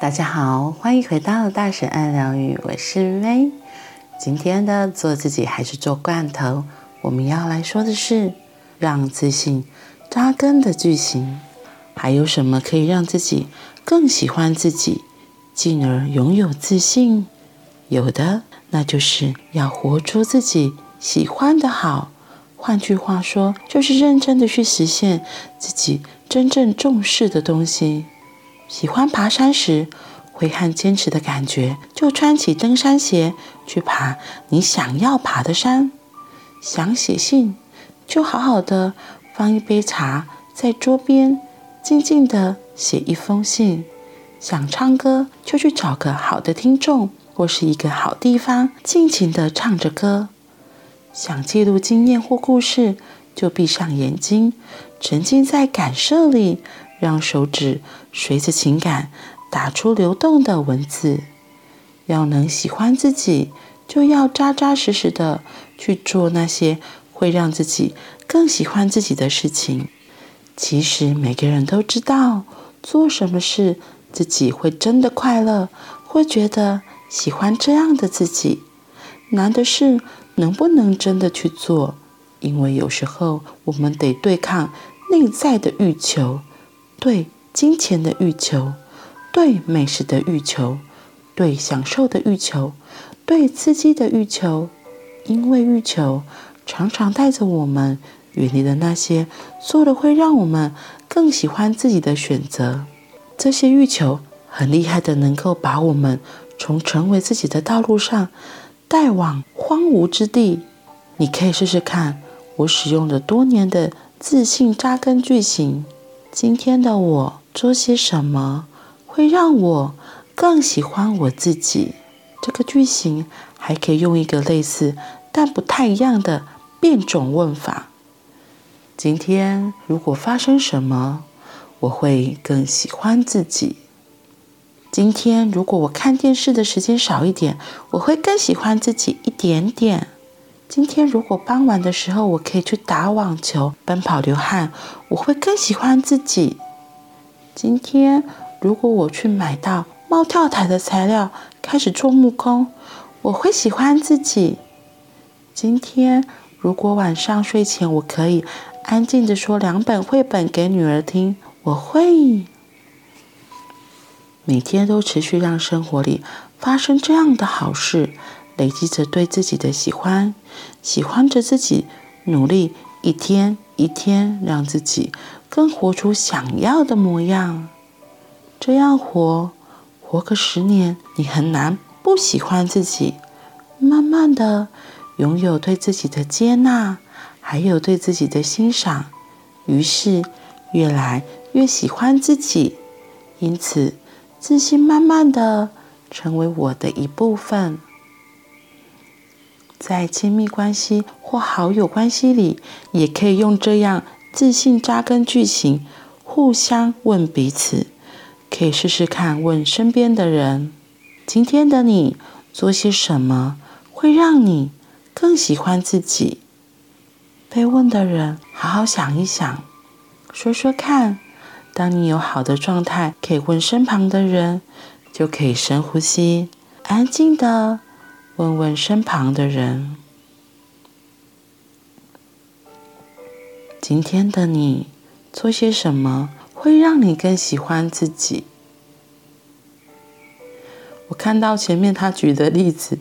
大家好，欢迎回到大神爱疗愈，我是薇。今天的做自己还是做罐头，我们要来说的是让自信扎根的句型。还有什么可以让自己更喜欢自己，进而拥有自信？有的，那就是要活出自己喜欢的好。换句话说，就是认真的去实现自己真正重视的东西。喜欢爬山时，挥汗坚持的感觉，就穿起登山鞋去爬你想要爬的山。想写信，就好好的放一杯茶在桌边，静静的写一封信。想唱歌，就去找个好的听众或是一个好地方，尽情的唱着歌。想记录经验或故事，就闭上眼睛，沉浸在感受里。让手指随着情感打出流动的文字。要能喜欢自己，就要扎扎实实的去做那些会让自己更喜欢自己的事情。其实每个人都知道，做什么事自己会真的快乐，会觉得喜欢这样的自己。难的是能不能真的去做，因为有时候我们得对抗内在的欲求。对金钱的欲求，对美食的欲求，对享受的欲求，对刺激的欲求，因为欲求常常带着我们远离了那些做了会让我们更喜欢自己的选择。这些欲求很厉害的，能够把我们从成为自己的道路上带往荒芜之地。你可以试试看，我使用了多年的自信扎根句型。今天的我做些什么会让我更喜欢我自己？这个句型还可以用一个类似但不太一样的变种问法。今天如果发生什么，我会更喜欢自己。今天如果我看电视的时间少一点，我会更喜欢自己一点点。今天如果傍晚的时候我可以去打网球、奔跑、流汗，我会更喜欢自己。今天如果我去买到猫跳台的材料，开始做木工，我会喜欢自己。今天如果晚上睡前我可以安静地说两本绘本给女儿听，我会。每天都持续让生活里发生这样的好事。累积着对自己的喜欢，喜欢着自己，努力一天一天，让自己更活出想要的模样。这样活，活个十年，你很难不喜欢自己。慢慢的，拥有对自己的接纳，还有对自己的欣赏，于是越来越喜欢自己。因此，自信慢慢的成为我的一部分。在亲密关系或好友关系里，也可以用这样自信扎根句型，互相问彼此。可以试试看，问身边的人：今天的你做些什么会让你更喜欢自己？被问的人好好想一想，说说看。当你有好的状态，可以问身旁的人，就可以深呼吸，安静的。问问身旁的人，今天的你做些什么会让你更喜欢自己？我看到前面他举的例子，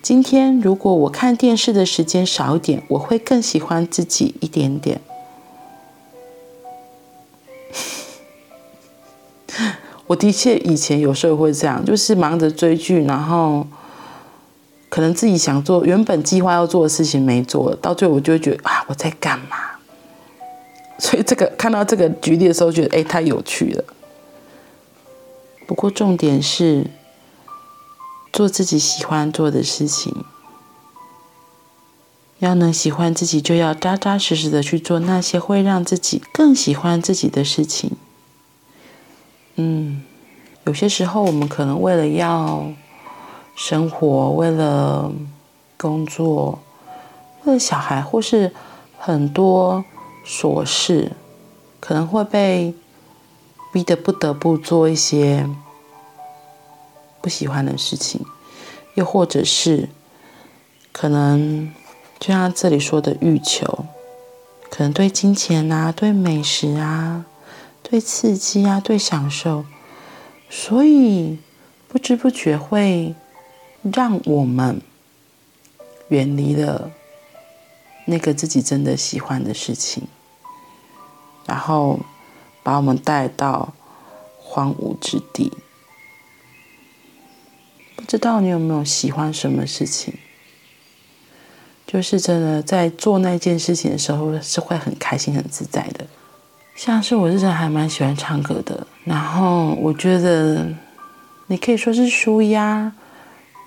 今天如果我看电视的时间少一点，我会更喜欢自己一点点。我的确以前有时候会这样，就是忙着追剧，然后。可能自己想做原本计划要做的事情没做，到最后我就会觉得啊，我在干嘛？所以这个看到这个举例的时候，觉得哎，太有趣了。不过重点是做自己喜欢做的事情，要能喜欢自己，就要扎扎实实的去做那些会让自己更喜欢自己的事情。嗯，有些时候我们可能为了要。生活，为了工作，为了小孩，或是很多琐事，可能会被逼得不得不做一些不喜欢的事情，又或者是可能就像这里说的欲求，可能对金钱啊、对美食啊、对刺激啊、对享受，所以不知不觉会让我们远离了那个自己真的喜欢的事情，然后把我们带到荒芜之地。不知道你有没有喜欢什么事情？就是真的在做那件事情的时候是会很开心、很自在的。像是我是真的还蛮喜欢唱歌的，然后我觉得你可以说是舒压，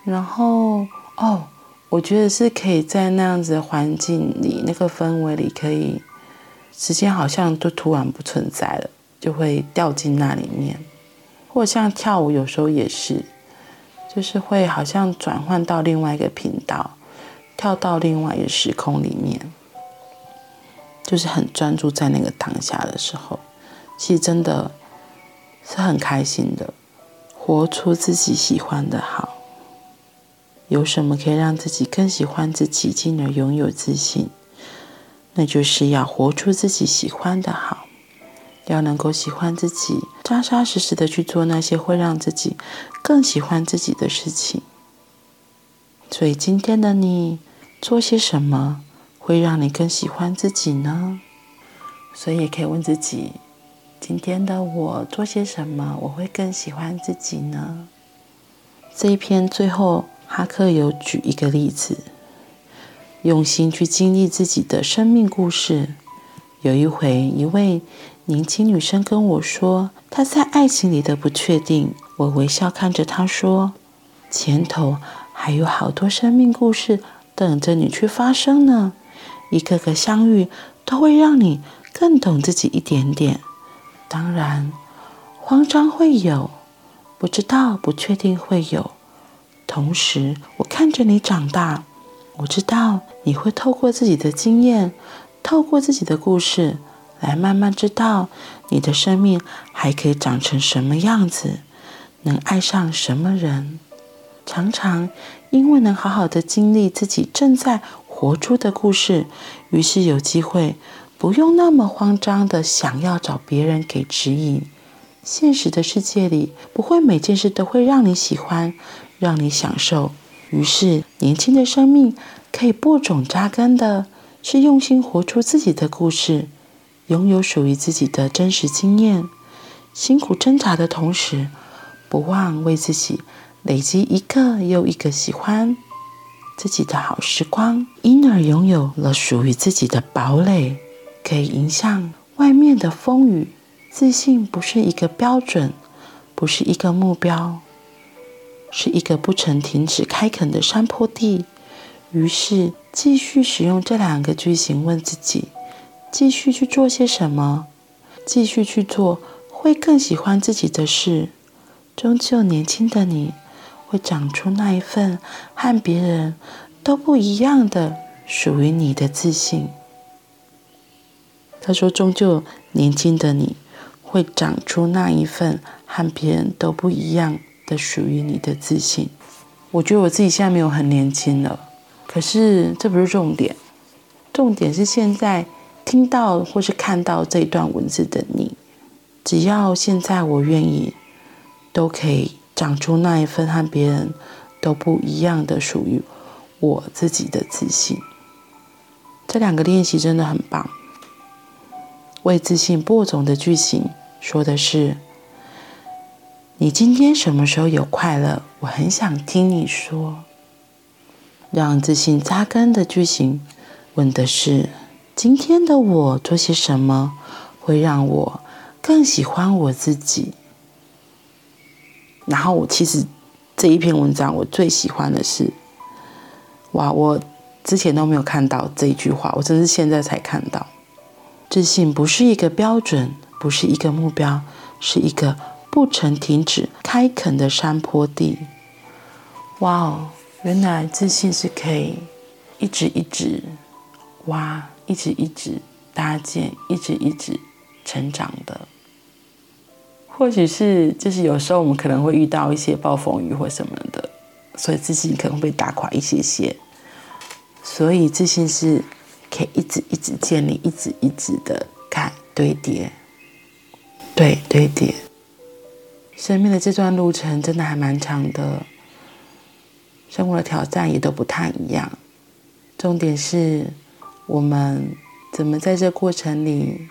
然后哦，我觉得是可以在那样子的环境里、那个氛围里，可以时间好像都突然不存在了，就会掉进那里面。或像跳舞，有时候也是。就是会好像转换到另外一个频道，跳到另外一个时空里面，就是很专注在那个当下的时候，其实真的是很开心的。活出自己喜欢的好，有什么可以让自己更喜欢自己，进而拥有自信？那就是要活出自己喜欢的好。要能够喜欢自己，扎扎实实的去做那些会让自己更喜欢自己的事情。所以今天的你做些什么会让你更喜欢自己呢？所以也可以问自己：今天的我做些什么我会更喜欢自己呢？这一篇最后哈克有举一个例子，用心去经历自己的生命故事。有一回，一位年轻女生跟我说她在爱情里的不确定。我微笑看着她说：“前头还有好多生命故事等着你去发生呢。一个个相遇都会让你更懂自己一点点。当然，慌张会有，不知道、不确定会有。同时，我看着你长大，我知道你会透过自己的经验。”透过自己的故事来慢慢知道你的生命还可以长成什么样子，能爱上什么人。常常因为能好好的经历自己正在活出的故事，于是有机会不用那么慌张的想要找别人给指引。现实的世界里不会每件事都会让你喜欢，让你享受。于是年轻的生命可以播种扎根的。是用心活出自己的故事，拥有属于自己的真实经验，辛苦挣扎的同时，不忘为自己累积一个又一个喜欢自己的好时光，因而拥有了属于自己的堡垒，可以迎向外面的风雨。自信不是一个标准，不是一个目标，是一个不曾停止开垦的山坡地。于是，继续使用这两个句型问自己：继续去做些什么？继续去做会更喜欢自己的事。终究，年轻的你会长出那一份和别人都不一样的属于你的自信。他说：“终究，年轻的你会长出那一份和别人都不一样的属于你的自信。”我觉得我自己现在没有很年轻了。可是这不是重点，重点是现在听到或是看到这段文字的你，只要现在我愿意，都可以长出那一份和别人都不一样的属于我自己的自信。这两个练习真的很棒。为自信播种的句型说的是：你今天什么时候有快乐？我很想听你说。让自信扎根的句型，问的是：今天的我做些什么会让我更喜欢我自己？然后我其实这一篇文章我最喜欢的是，哇，我之前都没有看到这一句话，我真是现在才看到。自信不是一个标准，不是一个目标，是一个不曾停止开垦的山坡地。哇哦！原来自信是可以一直一直挖，一直一直搭建，一直一直成长的。或许是就是有时候我们可能会遇到一些暴风雨或什么的，所以自信可能会被打垮一些些。所以自信是可以一直一直建立，一直一直的看堆叠，对堆叠。生命的这段路程真的还蛮长的，生活的挑战也都不太一样。重点是我们怎么在这过程里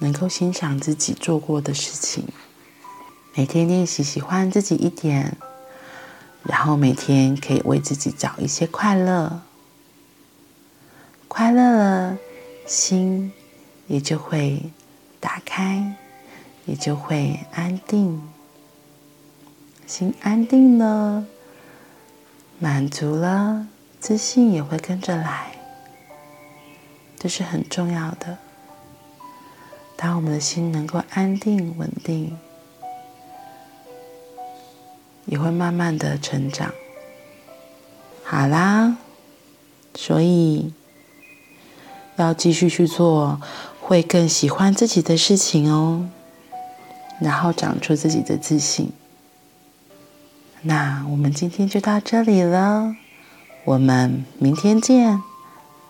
能够欣赏自己做过的事情，每天练习喜欢自己一点。然后每天可以为自己找一些快乐，快乐了，心也就会打开，也就会安定。心安定了，满足了，自信也会跟着来。这是很重要的。当我们的心能够安定、稳定。也会慢慢的成长。好啦，所以要继续去做会更喜欢自己的事情哦，然后长出自己的自信。那我们今天就到这里了，我们明天见，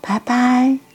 拜拜。